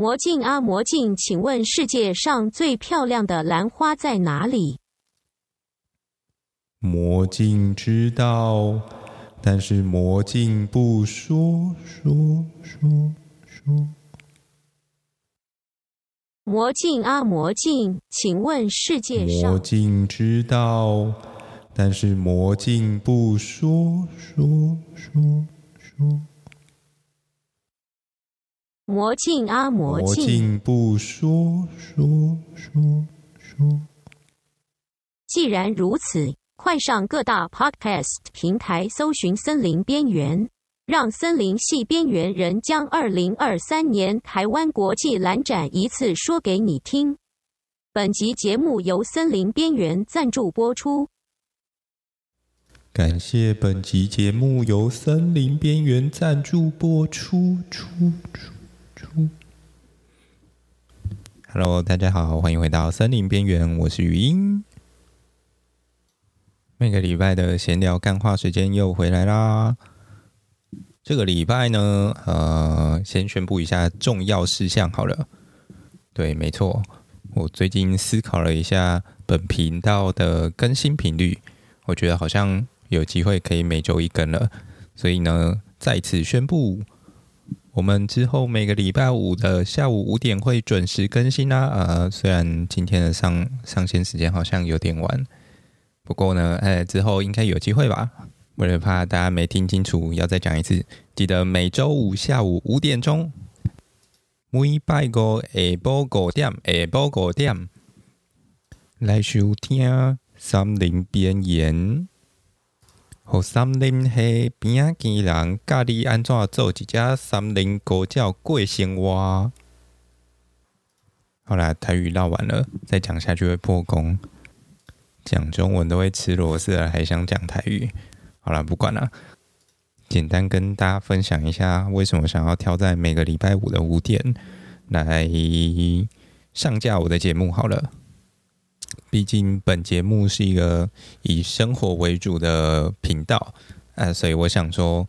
魔镜啊魔镜，请问世界上最漂亮的兰花在哪里？魔镜知道，但是魔镜不说说说说。魔镜啊魔镜，请问世界上？魔镜知道，但是魔镜不说说说说。魔镜啊魔镜，不说说说说。既然如此，快上各大 Podcast 平台搜寻《森林边缘》，让森林系边缘人将二零二三年台湾国际蓝展一次说给你听。本集节目由森林边缘赞助播出。感谢本集节目由森林边缘赞助播出。出出。Hello，大家好，欢迎回到森林边缘，我是语音。每个礼拜的闲聊干话时间又回来啦。这个礼拜呢，呃，先宣布一下重要事项好了。对，没错，我最近思考了一下本频道的更新频率，我觉得好像有机会可以每周一更了，所以呢，再次宣布。我们之后每个礼拜五的下午五点会准时更新啦。呃，虽然今天的上上线时间好像有点晚，不过呢，哎，之后应该有机会吧。为了怕大家没听清楚，要再讲一次，记得每周五下午五点钟，每拜个下晡五点，下晡五点来收听森林边缘。和森林系边仔墘人教你安怎做一只森林狗叫过生活。好啦，台语唠完了，再讲下去会破功。讲中文都会吃螺丝了，还想讲台语？好啦，不管了，简单跟大家分享一下，为什么想要挑在每个礼拜五的五点来上架我的节目。好了。毕竟本节目是一个以生活为主的频道啊，所以我想说，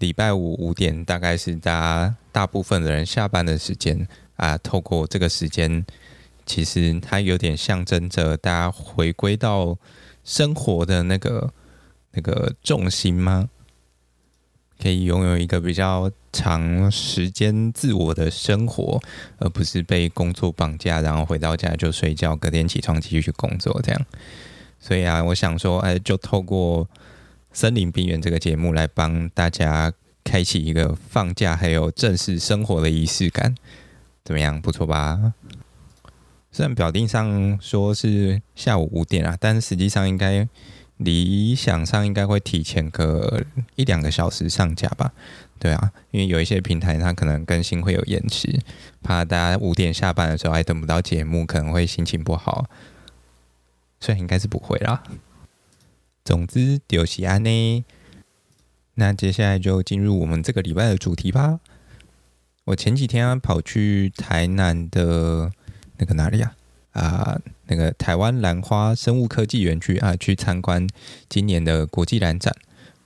礼拜五五点大概是大家大部分的人下班的时间啊。透过这个时间，其实它有点象征着大家回归到生活的那个那个重心吗？可以拥有一个比较长时间自我的生活，而不是被工作绑架，然后回到家就睡觉，隔天起床继续去工作这样。所以啊，我想说，哎，就透过森林边缘这个节目来帮大家开启一个放假还有正式生活的仪式感，怎么样？不错吧？虽然表定上说是下午五点啊，但实际上应该。理想上应该会提前个一两个小时上架吧，对啊，因为有一些平台它可能更新会有延迟，怕大家五点下班的时候还等不到节目，可能会心情不好。所以应该是不会啦。总之就是安呢。那接下来就进入我们这个礼拜的主题吧。我前几天跑去台南的那个哪里啊？啊，那个台湾兰花生物科技园区啊，去参观今年的国际兰展。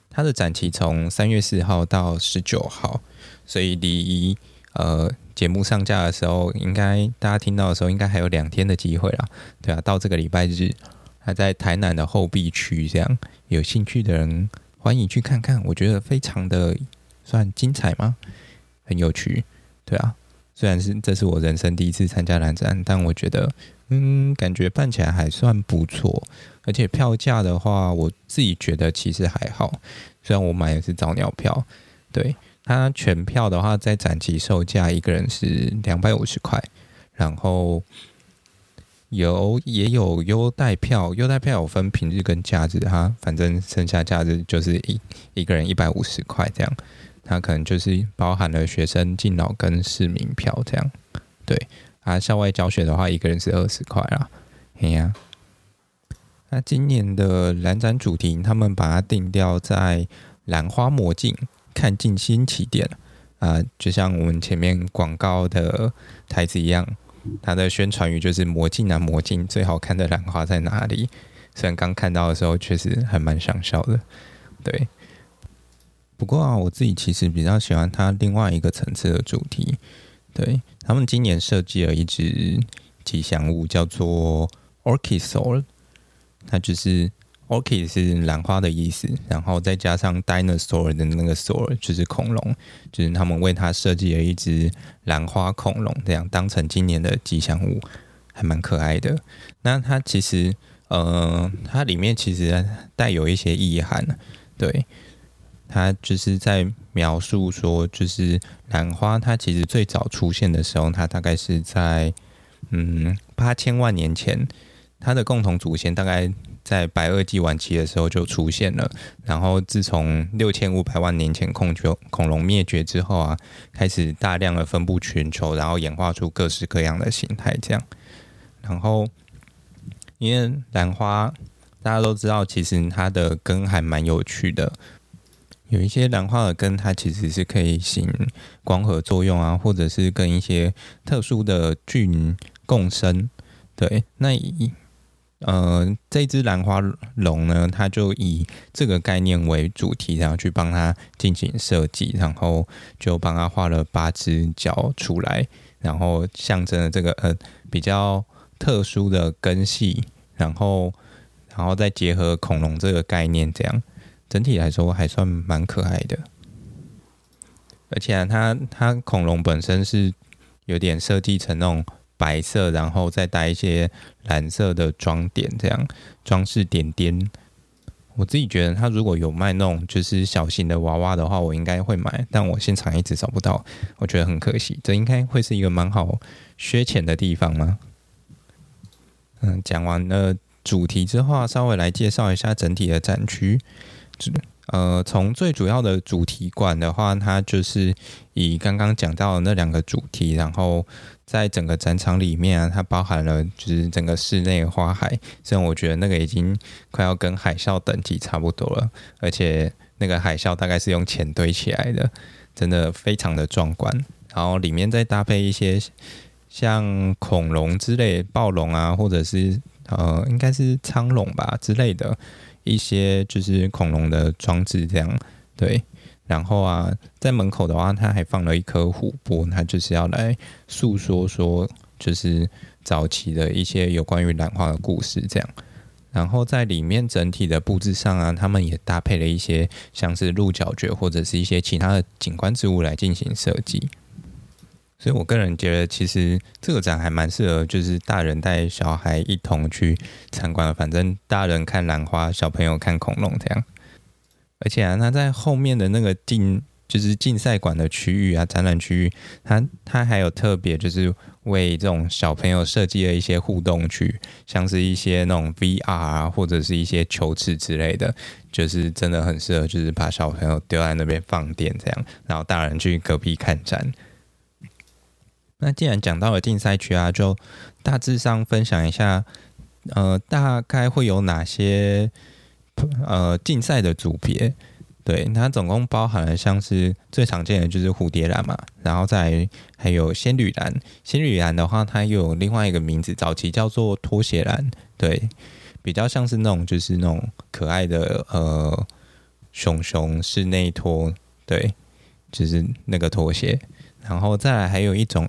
它的展期从三月四号到十九号，所以离呃节目上架的时候，应该大家听到的时候，应该还有两天的机会啦。对啊，到这个礼拜日，还在台南的后壁区，这样有兴趣的人欢迎去看看。我觉得非常的算精彩吗？很有趣，对啊。虽然是这是我人生第一次参加蓝展，但我觉得。嗯，感觉办起来还算不错，而且票价的话，我自己觉得其实还好。虽然我买的是早鸟票，对，它全票的话，在展期售价一个人是两百五十块，然后有也有优待票，优待票有分平日跟假日哈，反正剩下假日就是一一个人一百五十块这样，那可能就是包含了学生敬老跟市民票这样，对。啊，校外教学的话，一个人是二十块啦。哎呀，那今年的兰展主题，他们把它定调在“兰花魔镜，看尽新起点”啊，就像我们前面广告的台词一样，它的宣传语就是“魔镜啊魔镜，最好看的兰花在哪里？”虽然刚看到的时候，确实还蛮想笑的。对，不过啊，我自己其实比较喜欢它另外一个层次的主题。对，他们今年设计了一只吉祥物，叫做 Orchisaur，它就是 Orchid 是兰花的意思，然后再加上 Dinosaur 的那个 saur 就是恐龙，就是他们为它设计了一只兰花恐龙，这样当成今年的吉祥物，还蛮可爱的。那它其实，呃，它里面其实带有一些意涵，对。它就是在描述说，就是兰花，它其实最早出现的时候，它大概是在嗯八千万年前，它的共同祖先大概在白垩纪晚期的时候就出现了。然后自从六千五百万年前恐就恐龙灭绝之后啊，开始大量的分布全球，然后演化出各式各样的形态。这样，然后因为兰花大家都知道，其实它的根还蛮有趣的。有一些兰花的根，它其实是可以行光合作用啊，或者是跟一些特殊的菌共生。对，那以呃这只兰花龙呢，它就以这个概念为主题，然后去帮它进行设计，然后就帮它画了八只脚出来，然后象征了这个呃比较特殊的根系，然后然后再结合恐龙这个概念，这样。整体来说还算蛮可爱的，而且啊，它它恐龙本身是有点设计成那种白色，然后再带一些蓝色的装点，这样装饰点点。我自己觉得，它如果有卖那种就是小型的娃娃的话，我应该会买，但我现场一直找不到，我觉得很可惜。这应该会是一个蛮好削钱的地方吗？嗯，讲完了主题之后，稍微来介绍一下整体的展区。呃，从最主要的主题馆的话，它就是以刚刚讲到的那两个主题，然后在整个展场里面啊，它包含了就是整个室内花海，虽然我觉得那个已经快要跟海啸等级差不多了，而且那个海啸大概是用钱堆起来的，真的非常的壮观。然后里面再搭配一些像恐龙之类，暴龙啊，或者是呃，应该是苍龙吧之类的。一些就是恐龙的装置，这样对。然后啊，在门口的话，它还放了一颗琥珀，它就是要来诉说说，就是早期的一些有关于兰花的故事，这样。然后在里面整体的布置上啊，他们也搭配了一些像是鹿角蕨或者是一些其他的景观植物来进行设计。所以，我个人觉得，其实这个展还蛮适合，就是大人带小孩一同去参观。反正大人看兰花，小朋友看恐龙这样。而且啊，它在后面的那个竞，就是竞赛馆的区域啊，展览区域，它它还有特别，就是为这种小朋友设计了一些互动区，像是一些那种 VR 啊，或者是一些球池之类的，就是真的很适合，就是把小朋友丢在那边放电这样，然后大人去隔壁看展。那既然讲到了竞赛区啊，就大致上分享一下，呃，大概会有哪些呃竞赛的组别？对，它总共包含了像是最常见的就是蝴蝶兰嘛，然后再还有仙女兰。仙女兰的话，它又有另外一个名字，早期叫做拖鞋兰，对，比较像是那种就是那种可爱的呃熊熊室内拖，对，就是那个拖鞋。然后再来还有一种。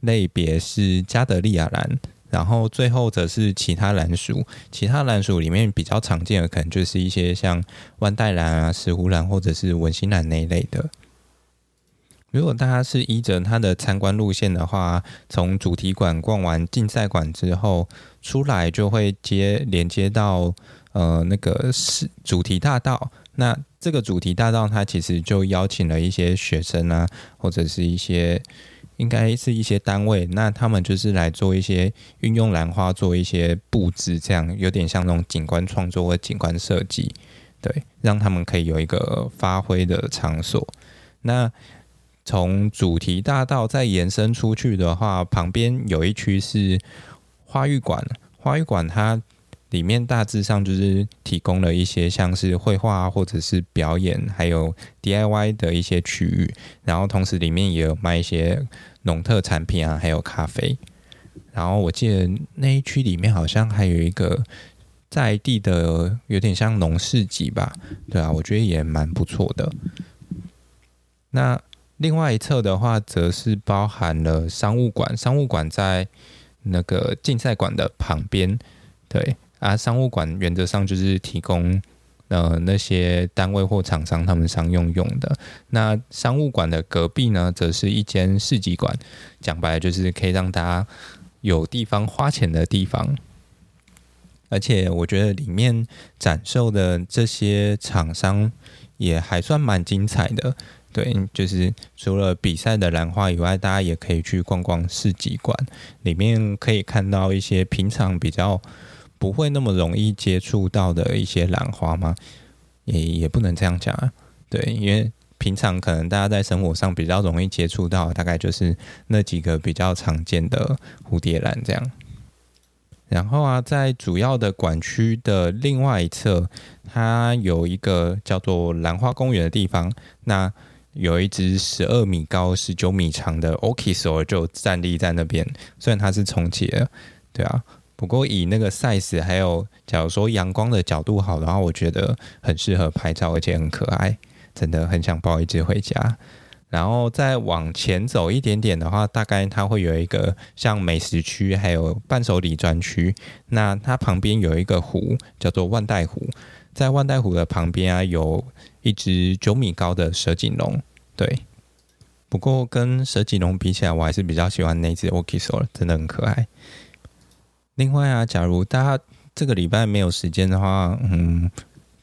类别是加德利亚兰，然后最后则是其他兰属。其他兰属里面比较常见的，可能就是一些像万代兰啊、石斛兰或者是文心兰那一类的。如果大家是依着它的参观路线的话，从主题馆逛完竞赛馆之后，出来就会接连接到呃那个是主题大道。那这个主题大道它其实就邀请了一些学生啊，或者是一些。应该是一些单位，那他们就是来做一些运用兰花做一些布置，这样有点像那种景观创作或景观设计，对，让他们可以有一个发挥的场所。那从主题大道再延伸出去的话，旁边有一区是花艺馆，花艺馆它。里面大致上就是提供了一些像是绘画或者是表演，还有 DIY 的一些区域，然后同时里面也有卖一些农特产品啊，还有咖啡。然后我记得那一区里面好像还有一个在地的，有点像农市集吧？对啊，我觉得也蛮不错的。那另外一侧的话，则是包含了商务馆，商务馆在那个竞赛馆的旁边。对啊，商务馆原则上就是提供呃那些单位或厂商他们商用用的。那商务馆的隔壁呢，则是一间市集馆，讲白了就是可以让大家有地方花钱的地方。而且我觉得里面展售的这些厂商也还算蛮精彩的。对，就是除了比赛的兰花以外，大家也可以去逛逛市集馆，里面可以看到一些平常比较不会那么容易接触到的一些兰花吗？也也不能这样讲啊。对，因为平常可能大家在生活上比较容易接触到，大概就是那几个比较常见的蝴蝶兰这样。然后啊，在主要的管区的另外一侧，它有一个叫做兰花公园的地方。那有一只十二米高、十九米长的 Orchis 就站立在那边，虽然它是重启的，对啊，不过以那个 size 还有假如说阳光的角度好的话，我觉得很适合拍照，而且很可爱，真的很想抱一只回家。然后再往前走一点点的话，大概它会有一个像美食区，还有伴手礼专区。那它旁边有一个湖，叫做万代湖，在万代湖的旁边啊，有一只九米高的蛇颈龙，对。不过跟蛇颈龙比起来，我还是比较喜欢那只 Orchis，真的很可爱。另外啊，假如大家这个礼拜没有时间的话，嗯，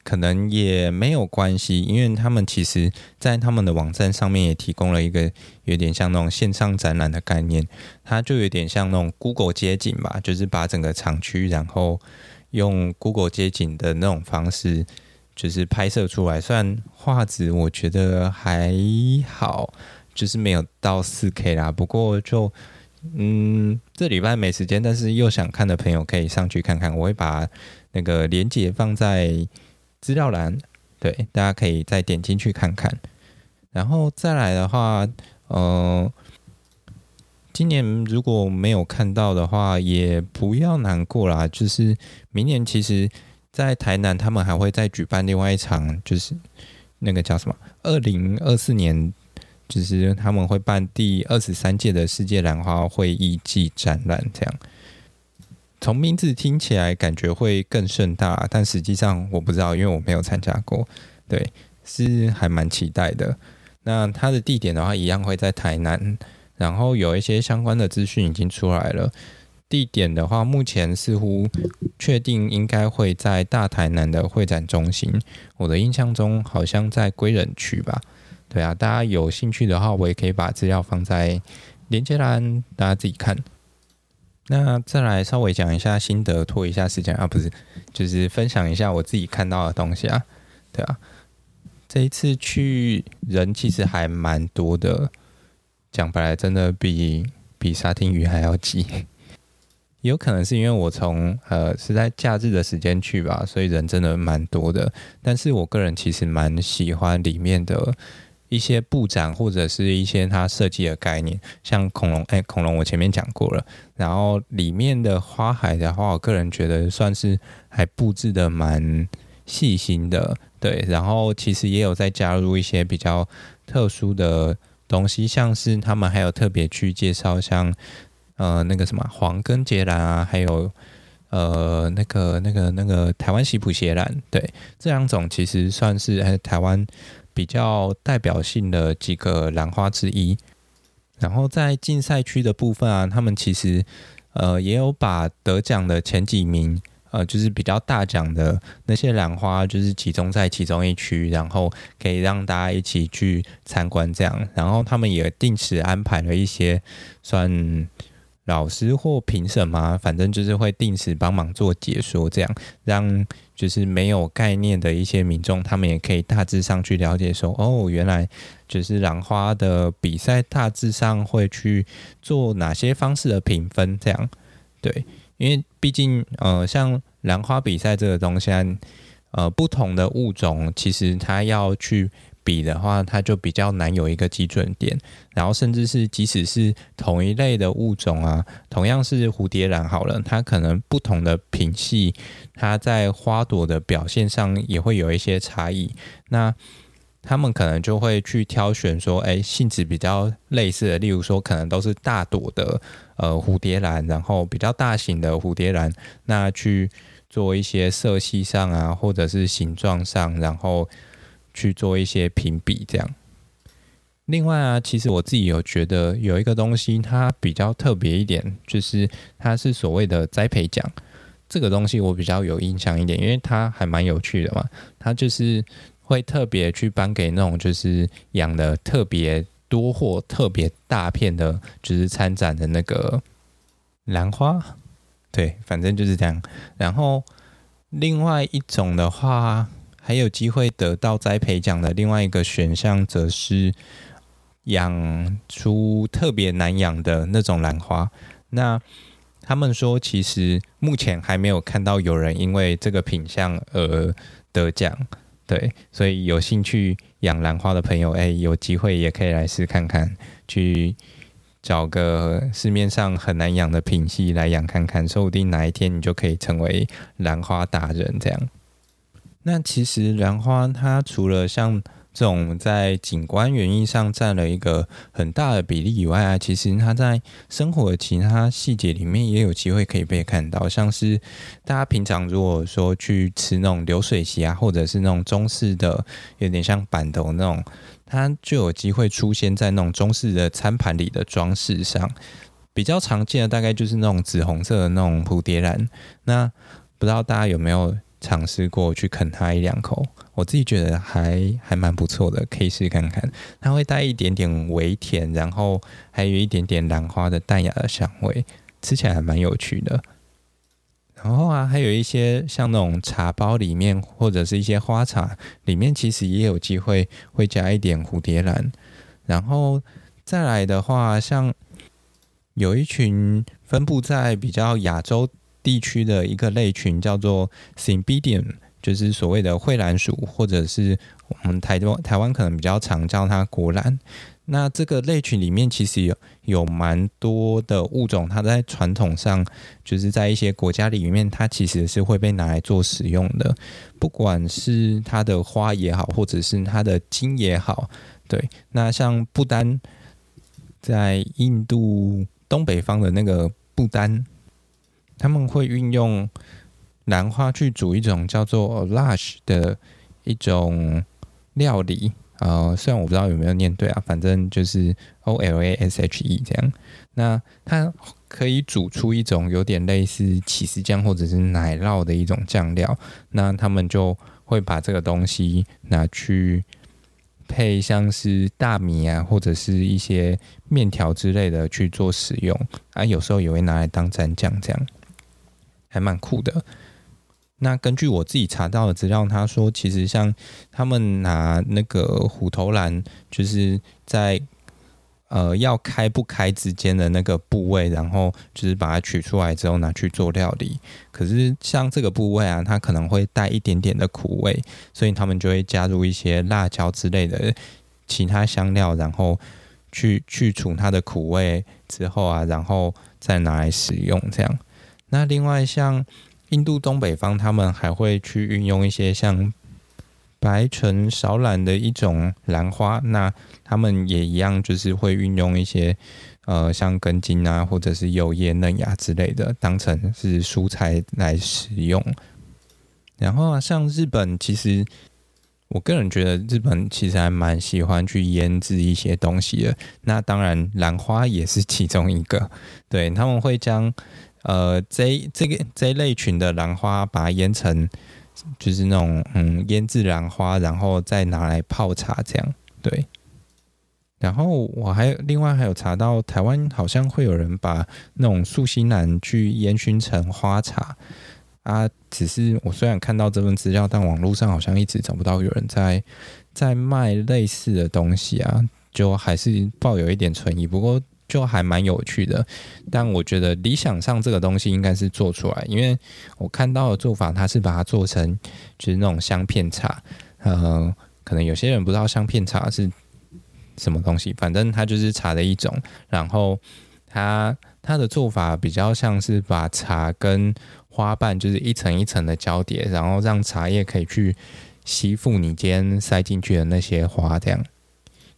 可能也没有关系，因为他们其实在他们的网站上面也提供了一个有点像那种线上展览的概念，它就有点像那种 Google 街景吧，就是把整个厂区，然后用 Google 街景的那种方式。就是拍摄出来，虽然画质我觉得还好，就是没有到四 K 啦。不过就嗯，这礼拜没时间，但是又想看的朋友可以上去看看。我会把那个链接放在资料栏，对，大家可以再点进去看看。然后再来的话，呃，今年如果没有看到的话，也不要难过啦。就是明年其实。在台南，他们还会再举办另外一场，就是那个叫什么？二零二四年，就是他们会办第二十三届的世界兰花会议暨展览。这样，从名字听起来感觉会更盛大，但实际上我不知道，因为我没有参加过。对，是还蛮期待的。那它的地点的话，一样会在台南，然后有一些相关的资讯已经出来了。地点的话，目前似乎确定应该会在大台南的会展中心。我的印象中好像在归仁区吧？对啊，大家有兴趣的话，我也可以把资料放在连接栏，大家自己看。那再来稍微讲一下心得，拖一下时间啊，不是，就是分享一下我自己看到的东西啊。对啊，这一次去人其实还蛮多的，讲白了，真的比比沙丁鱼还要挤。有可能是因为我从呃是在假日的时间去吧，所以人真的蛮多的。但是我个人其实蛮喜欢里面的一些布展或者是一些它设计的概念，像恐龙，哎，恐龙我前面讲过了。然后里面的花海的话，我个人觉得算是还布置的蛮细心的，对。然后其实也有在加入一些比较特殊的东西，像是他们还有特别去介绍像。呃，那个什么黄根节兰啊，还有呃，那个那个那个台湾喜普鞋兰，对，这两种其实算是呃台湾比较代表性的几个兰花之一。然后在竞赛区的部分啊，他们其实呃也有把得奖的前几名，呃，就是比较大奖的那些兰花，就是集中在其中一区，然后可以让大家一起去参观这样。然后他们也定时安排了一些算。老师或评审嘛，反正就是会定时帮忙做解说，这样让就是没有概念的一些民众，他们也可以大致上去了解说，哦，原来就是兰花的比赛大致上会去做哪些方式的评分，这样对，因为毕竟呃，像兰花比赛这个东西，呃，不同的物种其实它要去。比的话，它就比较难有一个基准点，然后甚至是即使是同一类的物种啊，同样是蝴蝶兰好了，它可能不同的品系，它在花朵的表现上也会有一些差异。那他们可能就会去挑选说，哎，性质比较类似的，例如说可能都是大朵的呃蝴蝶兰，然后比较大型的蝴蝶兰，那去做一些色系上啊，或者是形状上，然后去做一些评比这样。另外啊，其实我自己有觉得有一个东西它比较特别一点，就是它是所谓的栽培奖。这个东西我比较有印象一点，因为它还蛮有趣的嘛，它就是。会特别去颁给那种就是养的特别多或特别大片的，就是参展的那个兰花，对，反正就是这样。然后另外一种的话，还有机会得到栽培奖的另外一个选项，则是养出特别难养的那种兰花。那他们说，其实目前还没有看到有人因为这个品相而得奖。对，所以有兴趣养兰花的朋友，哎，有机会也可以来试看看，去找个市面上很难养的品系来养看看，说不定哪一天你就可以成为兰花达人这样。那其实兰花它除了像这种在景观园艺上占了一个很大的比例以外啊，其实它在生活的其他细节里面也有机会可以被看到，像是大家平常如果说去吃那种流水席啊，或者是那种中式的，有点像板头那种，它就有机会出现在那种中式的餐盘里的装饰上。比较常见的大概就是那种紫红色的那种蝴蝶兰，那不知道大家有没有尝试过去啃它一两口？我自己觉得还还蛮不错的，可以试看看。它会带一点点微甜，然后还有一点点兰花的淡雅的香味，吃起来还蛮有趣的。然后啊，还有一些像那种茶包里面，或者是一些花茶里面，其实也有机会会加一点蝴蝶兰。然后再来的话，像有一群分布在比较亚洲地区的一个类群，叫做 Cymbidium。就是所谓的蕙兰属，或者是我们台湾台湾可能比较常叫它国兰。那这个类群里面其实有有蛮多的物种，它在传统上就是在一些国家里面，它其实是会被拿来做使用的。不管是它的花也好，或者是它的茎也好，对。那像不丹，在印度东北方的那个不丹，他们会运用。兰花去煮一种叫做 Olash 的一种料理，呃，虽然我不知道有没有念对啊，反正就是 O L A S H E 这样。那它可以煮出一种有点类似起司酱或者是奶酪的一种酱料。那他们就会把这个东西拿去配像是大米啊，或者是一些面条之类的去做使用啊，有时候也会拿来当蘸酱，这样还蛮酷的。那根据我自己查到的资料，他说其实像他们拿那个虎头兰，就是在呃要开不开之间的那个部位，然后就是把它取出来之后拿去做料理。可是像这个部位啊，它可能会带一点点的苦味，所以他们就会加入一些辣椒之类的其他香料，然后去去除它的苦味之后啊，然后再拿来使用这样。那另外像。印度东北方，他们还会去运用一些像白唇少兰的一种兰花，那他们也一样，就是会运用一些呃像根茎啊，或者是幼叶嫩芽之类的，当成是蔬菜来使用。然后啊，像日本，其实我个人觉得日本其实还蛮喜欢去腌制一些东西的。那当然，兰花也是其中一个，对，他们会将。呃，这这个这一类群的兰花，把它腌成就是那种嗯腌制兰花，然后再拿来泡茶这样。对，然后我还另外还有查到，台湾好像会有人把那种素心兰去烟熏成花茶啊。只是我虽然看到这份资料，但网络上好像一直找不到有人在在卖类似的东西啊，就还是抱有一点存疑。不过。就还蛮有趣的，但我觉得理想上这个东西应该是做出来，因为我看到的做法，它是把它做成就是那种香片茶，呃，可能有些人不知道香片茶是什么东西，反正它就是茶的一种，然后它它的做法比较像是把茶跟花瓣就是一层一层的交叠，然后让茶叶可以去吸附你今天塞进去的那些花，这样。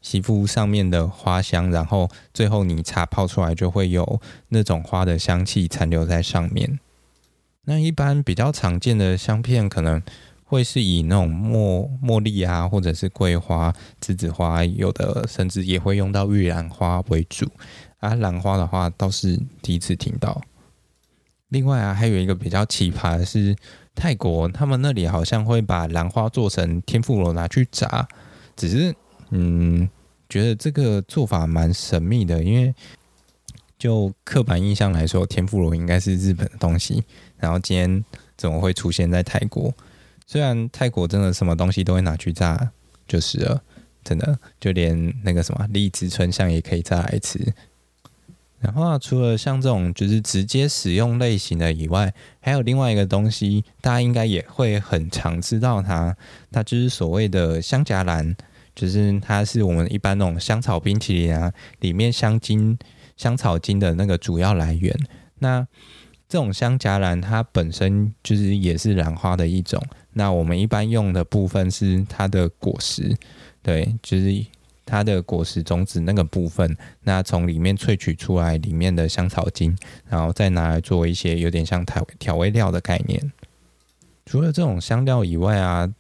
吸附上面的花香，然后最后你茶泡出来就会有那种花的香气残留在上面。那一般比较常见的香片可能会是以那种茉茉莉啊，或者是桂花、栀子花，有的甚至也会用到玉兰花为主。啊，兰花的话倒是第一次听到。另外啊，还有一个比较奇葩的是泰国，他们那里好像会把兰花做成天妇罗拿去炸，只是嗯，觉得这个做法蛮神秘的，因为就刻板印象来说，天妇罗应该是日本的东西，然后今天怎么会出现在泰国？虽然泰国真的什么东西都会拿去炸，就是了，真的就连那个什么荔枝春香也可以炸来吃。然后啊，除了像这种就是直接使用类型的以外，还有另外一个东西，大家应该也会很常知道它，它就是所谓的香荚兰，就是它是我们一般那种香草冰淇淋啊里面香精、香草精的那个主要来源。那这种香荚兰它本身就是也是兰花的一种。那我们一般用的部分是它的果实，对，就是它的果实种子那个部分。那从里面萃取出来里面的香草精，然后再拿来做一些有点像调调味料的概念。除了这种香料以外啊，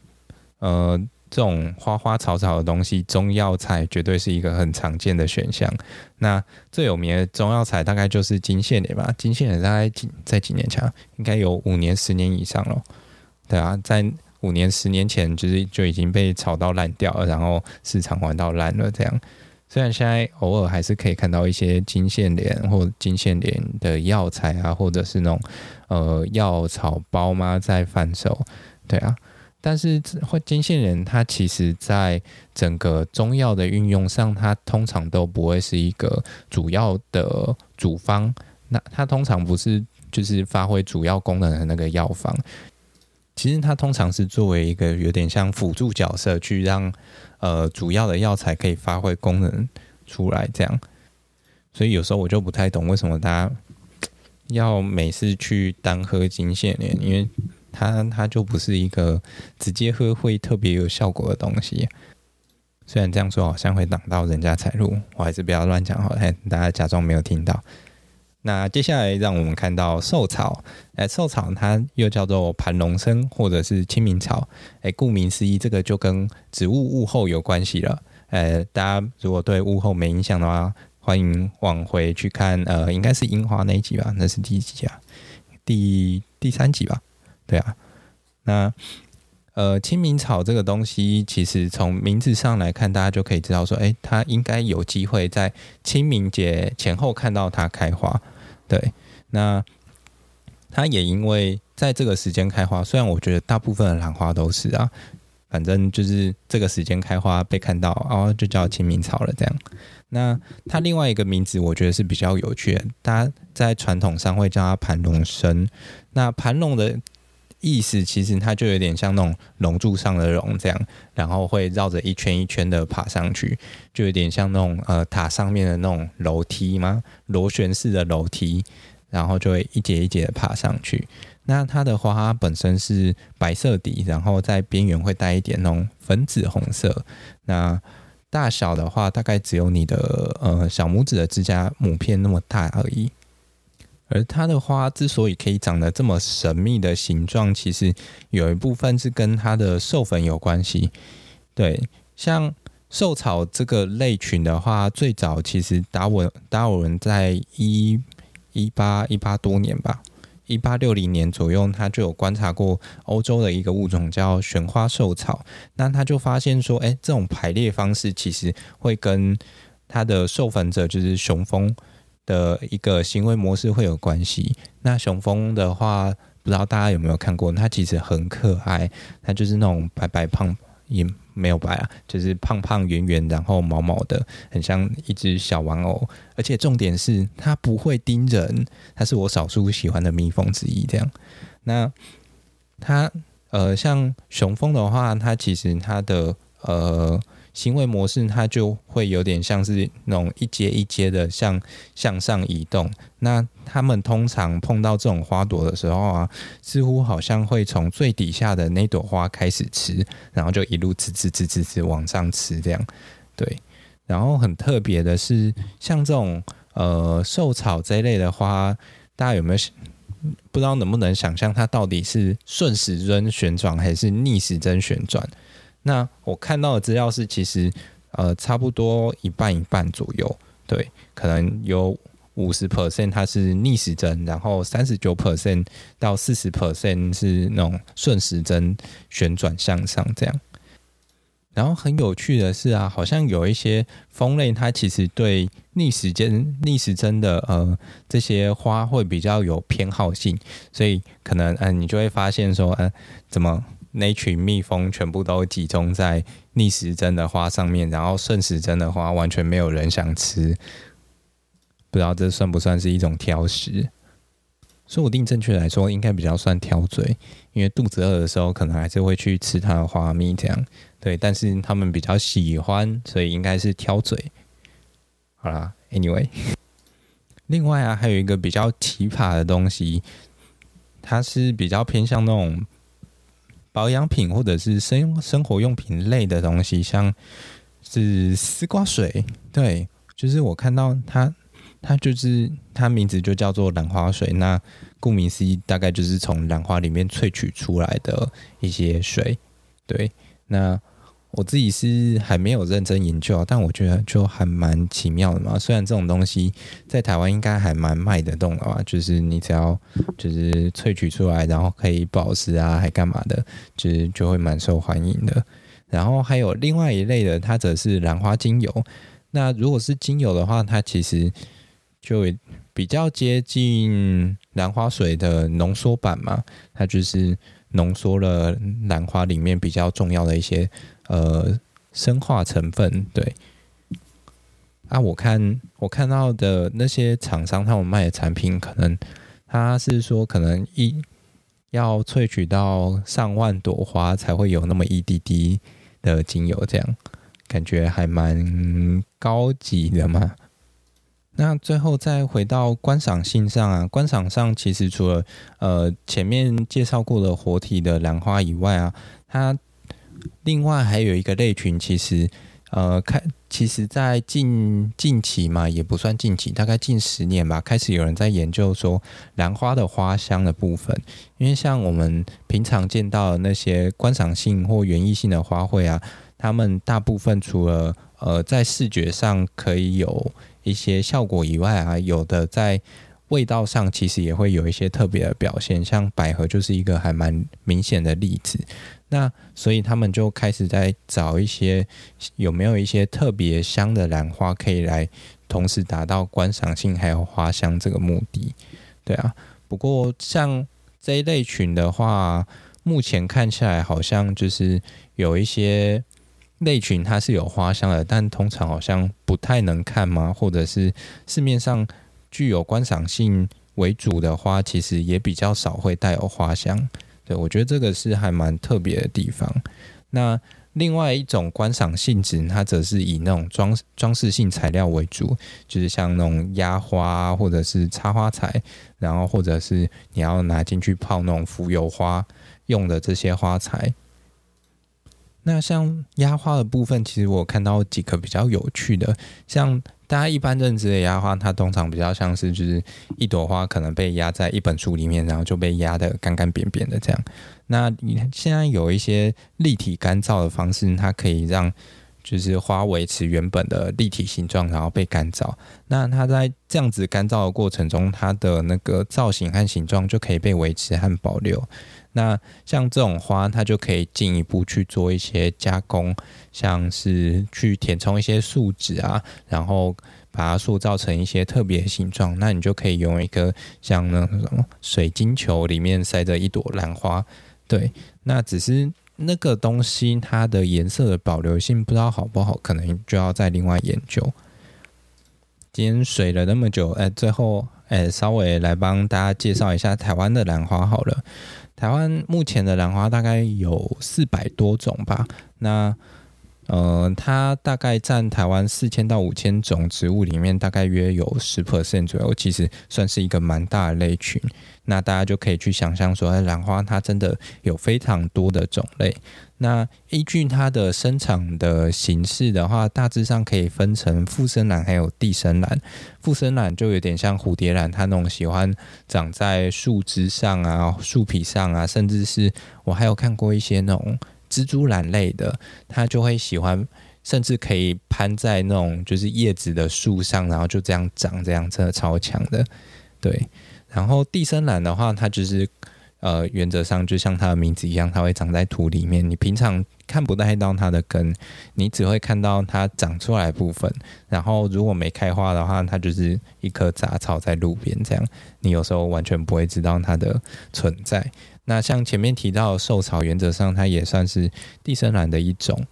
呃，这种花花草草的东西，中药材绝对是一个很常见的选项。那最有名的中药材大概就是金线莲吧，金线莲大概几在几年前，应该有五年、十年以上了。对啊，在五年、十年前，就是就已经被炒到烂掉了，然后市场玩到烂了。这样，虽然现在偶尔还是可以看到一些金线莲或金线莲的药材啊，或者是那种呃药草包嘛，在贩售。对啊，但是或金线莲它其实在整个中药的运用上，它通常都不会是一个主要的主方。那它通常不是就是发挥主要功能的那个药方。其实它通常是作为一个有点像辅助角色，去让呃主要的药材可以发挥功能出来，这样。所以有时候我就不太懂为什么大家要每次去单喝金线莲，因为它它就不是一个直接喝会特别有效果的东西。虽然这样说好像会挡到人家财路，我还是不要乱讲好了，大家假装没有听到。那接下来让我们看到寿草，哎，寿草它又叫做盘龙参或者是清明草，哎，顾名思义，这个就跟植物物候有关系了。呃，大家如果对物候没印象的话，欢迎往回去看，呃，应该是樱花那一集吧？那是第几集啊？第第三集吧？对啊。那呃，清明草这个东西，其实从名字上来看，大家就可以知道说，哎，它应该有机会在清明节前后看到它开花。对，那它也因为在这个时间开花，虽然我觉得大部分的兰花都是啊，反正就是这个时间开花被看到，哦，就叫清明草了。这样，那它另外一个名字，我觉得是比较有趣的，大家在传统上会叫它盘龙参。那盘龙的意思其实它就有点像那种龙柱上的龙这样，然后会绕着一圈一圈的爬上去，就有点像那种呃塔上面的那种楼梯吗？螺旋式的楼梯，然后就会一节一节的爬上去。那它的花它本身是白色底，然后在边缘会带一点那种粉紫红色。那大小的话，大概只有你的呃小拇指的指甲母片那么大而已。而它的花之所以可以长得这么神秘的形状，其实有一部分是跟它的授粉有关系。对，像寿草这个类群的话，最早其实达尔达尔文在一一八一八多年吧，一八六零年左右，他就有观察过欧洲的一个物种叫玄花寿草。那他就发现说，哎，这种排列方式其实会跟它的授粉者就是雄蜂。的一个行为模式会有关系。那雄蜂的话，不知道大家有没有看过？它其实很可爱，它就是那种白白胖，也没有白啊，就是胖胖圆圆，然后毛毛的，很像一只小玩偶。而且重点是它不会叮人，它是我少数喜欢的蜜蜂之一。这样，那它呃，像雄蜂的话，它其实它的呃行为模式它就会有点像是那种一阶一阶的向向上移动。那他们通常碰到这种花朵的时候啊，似乎好像会从最底下的那朵花开始吃，然后就一路吃吃吃吃吃往上吃这样。对，然后很特别的是，像这种呃寿草这一类的花，大家有没有？不知道能不能想象它到底是顺时针旋转还是逆时针旋转？那我看到的资料是，其实呃差不多一半一半左右，对，可能有五十 percent 它是逆时针，然后三十九 percent 到四十 percent 是那种顺时针旋转向上这样。然后很有趣的是啊，好像有一些蜂类，它其实对逆时针、逆时针的呃这些花会比较有偏好性，所以可能嗯、呃，你就会发现说，嗯、呃，怎么那群蜜蜂全部都集中在逆时针的花上面，然后顺时针的花完全没有人想吃，不知道这算不算是一种挑食？说不定正确来说，应该比较算挑嘴，因为肚子饿的时候，可能还是会去吃它的花蜜这样。对，但是他们比较喜欢，所以应该是挑嘴。好啦，Anyway，另外啊，还有一个比较奇葩的东西，它是比较偏向那种保养品或者是生生活用品类的东西，像是丝瓜水。对，就是我看到它，它就是它名字就叫做兰花水。那顾名思义，大概就是从兰花里面萃取出来的一些水。对，那。我自己是还没有认真研究，但我觉得就还蛮奇妙的嘛。虽然这种东西在台湾应该还蛮卖得动的吧，就是你只要就是萃取出来，然后可以保湿啊，还干嘛的，就是就会蛮受欢迎的。然后还有另外一类的，它则是兰花精油。那如果是精油的话，它其实就比较接近兰花水的浓缩版嘛，它就是浓缩了兰花里面比较重要的一些。呃，生化成分对啊，我看我看到的那些厂商他们卖的产品，可能他是说，可能一要萃取到上万朵花才会有那么一滴滴的精油，这样感觉还蛮高级的嘛。那最后再回到观赏性上啊，观赏上其实除了呃前面介绍过的活体的兰花以外啊，它另外还有一个类群，其实，呃，开，其实，在近近期嘛，也不算近期，大概近十年吧，开始有人在研究说兰花的花香的部分。因为像我们平常见到的那些观赏性或园艺性的花卉啊，它们大部分除了呃在视觉上可以有一些效果以外啊，有的在味道上其实也会有一些特别的表现，像百合就是一个还蛮明显的例子。那所以他们就开始在找一些有没有一些特别香的兰花，可以来同时达到观赏性还有花香这个目的。对啊，不过像这一类群的话，目前看起来好像就是有一些类群它是有花香的，但通常好像不太能看吗？或者是市面上具有观赏性为主的花，其实也比较少会带有花香。对，我觉得这个是还蛮特别的地方。那另外一种观赏性质，它则是以那种装装饰性材料为主，就是像那种压花或者是插花材，然后或者是你要拿进去泡那种浮游花用的这些花材。那像压花的部分，其实我看到几个比较有趣的，像。大家一般认知的压花，它通常比较像是就是一朵花可能被压在一本书里面，然后就被压得干干扁扁的这样。那你现在有一些立体干燥的方式，它可以让就是花维持原本的立体形状，然后被干燥。那它在这样子干燥的过程中，它的那个造型和形状就可以被维持和保留。那像这种花，它就可以进一步去做一些加工，像是去填充一些树脂啊，然后把它塑造成一些特别形状。那你就可以用一个像那什么水晶球里面塞着一朵兰花。对，那只是那个东西它的颜色的保留性不知道好不好，可能就要再另外研究。今天水了那么久，哎，最后哎，稍微来帮大家介绍一下台湾的兰花好了。台湾目前的兰花大概有四百多种吧。那呃，它大概占台湾四千到五千种植物里面，大概约有十 percent 左右，其实算是一个蛮大的类群。那大家就可以去想象说，兰花它真的有非常多的种类。那依据它的生长的形式的话，大致上可以分成附生兰还有地生兰。附生兰就有点像蝴蝶兰，它那种喜欢长在树枝上啊、树皮上啊，甚至是我还有看过一些那种。蜘蛛兰类的，它就会喜欢，甚至可以攀在那种就是叶子的树上，然后就这样长，这样真的超强的。对，然后地生兰的话，它就是呃，原则上就像它的名字一样，它会长在土里面，你平常看不太到它的根，你只会看到它长出来部分。然后如果没开花的话，它就是一棵杂草在路边这样，你有时候完全不会知道它的存在。那像前面提到的兽草，原则上它也算是地生兰的一种。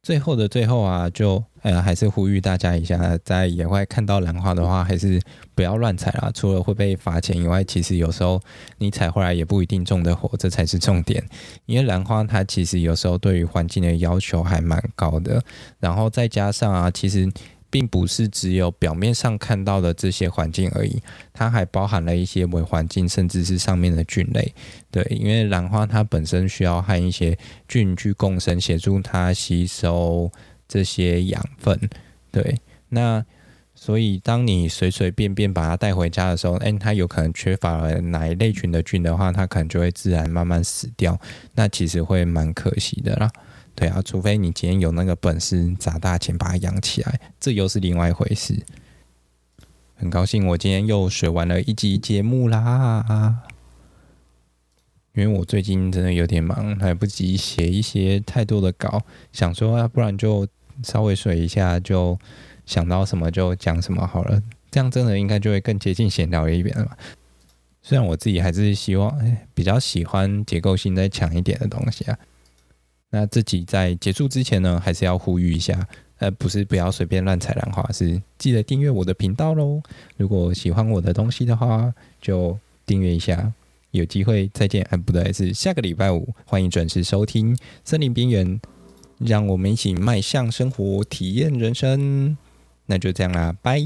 最后的最后啊，就呃还是呼吁大家一下，在野外看到兰花的话，还是不要乱采啦。除了会被罚钱以外，其实有时候你采回来也不一定种得活，这才是重点。因为兰花它其实有时候对于环境的要求还蛮高的，然后再加上啊，其实。并不是只有表面上看到的这些环境而已，它还包含了一些微环境，甚至是上面的菌类。对，因为兰花它本身需要和一些菌去共生，协助它吸收这些养分。对，那所以当你随随便便把它带回家的时候，诶，它有可能缺乏了哪一类群的菌的话，它可能就会自然慢慢死掉。那其实会蛮可惜的啦。对啊，除非你今天有那个本事砸大钱把它养起来，这又是另外一回事。很高兴我今天又水完了一集节目啦，因为我最近真的有点忙，来不及写一些太多的稿，想说啊，不然就稍微水一下，就想到什么就讲什么好了，这样真的应该就会更接近闲聊一点了吧。虽然我自己还是希望比较喜欢结构性再强一点的东西啊。那自己在结束之前呢，还是要呼吁一下，呃，不是不要随便乱采兰花，是记得订阅我的频道喽。如果喜欢我的东西的话，就订阅一下。有机会再见，哎，不对，是下个礼拜五，欢迎准时收听《森林边缘》，让我们一起迈向生活，体验人生。那就这样啦，拜。